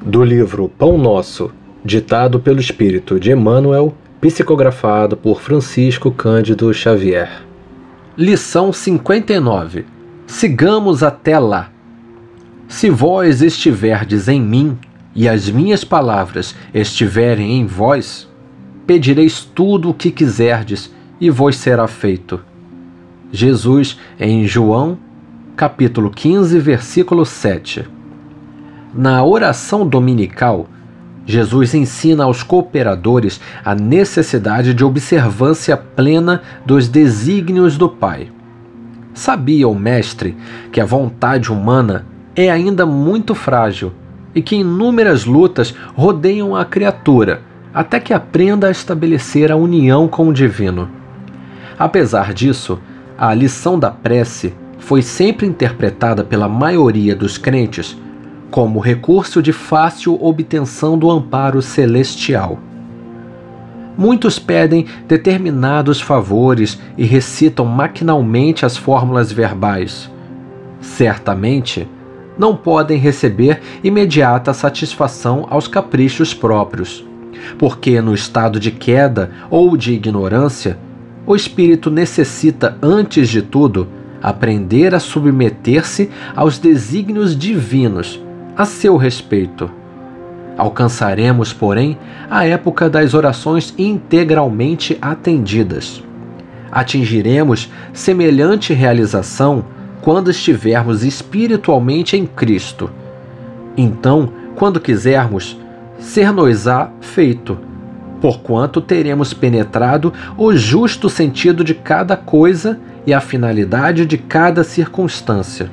Do livro Pão Nosso, ditado pelo espírito de Emmanuel, psicografado por Francisco Cândido Xavier. Lição 59. Sigamos até lá. Se vós estiverdes em mim e as minhas palavras estiverem em vós, pedireis tudo o que quiserdes e vos será feito. Jesus em João, capítulo 15, versículo 7. Na oração dominical, Jesus ensina aos cooperadores a necessidade de observância plena dos desígnios do Pai. Sabia o Mestre que a vontade humana é ainda muito frágil e que inúmeras lutas rodeiam a criatura até que aprenda a estabelecer a união com o divino. Apesar disso, a lição da prece foi sempre interpretada pela maioria dos crentes como recurso de fácil obtenção do amparo celestial. Muitos pedem determinados favores e recitam maquinalmente as fórmulas verbais. Certamente, não podem receber imediata satisfação aos caprichos próprios, porque no estado de queda ou de ignorância, o espírito necessita, antes de tudo, aprender a submeter-se aos desígnios divinos a seu respeito. Alcançaremos, porém, a época das orações integralmente atendidas. Atingiremos semelhante realização quando estivermos espiritualmente em Cristo. Então, quando quisermos, ser-nos-á feito, porquanto teremos penetrado o justo sentido de cada coisa e a finalidade de cada circunstância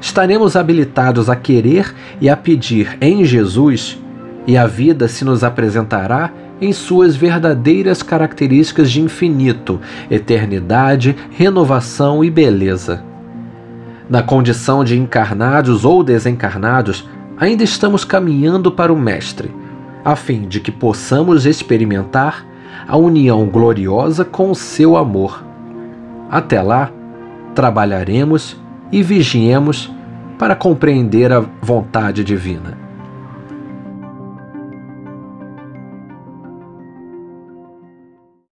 estaremos habilitados a querer e a pedir em Jesus, e a vida se nos apresentará em suas verdadeiras características de infinito, eternidade, renovação e beleza. Na condição de encarnados ou desencarnados, ainda estamos caminhando para o Mestre, a fim de que possamos experimentar a união gloriosa com o seu amor. Até lá, trabalharemos e vigiemos para compreender a vontade divina.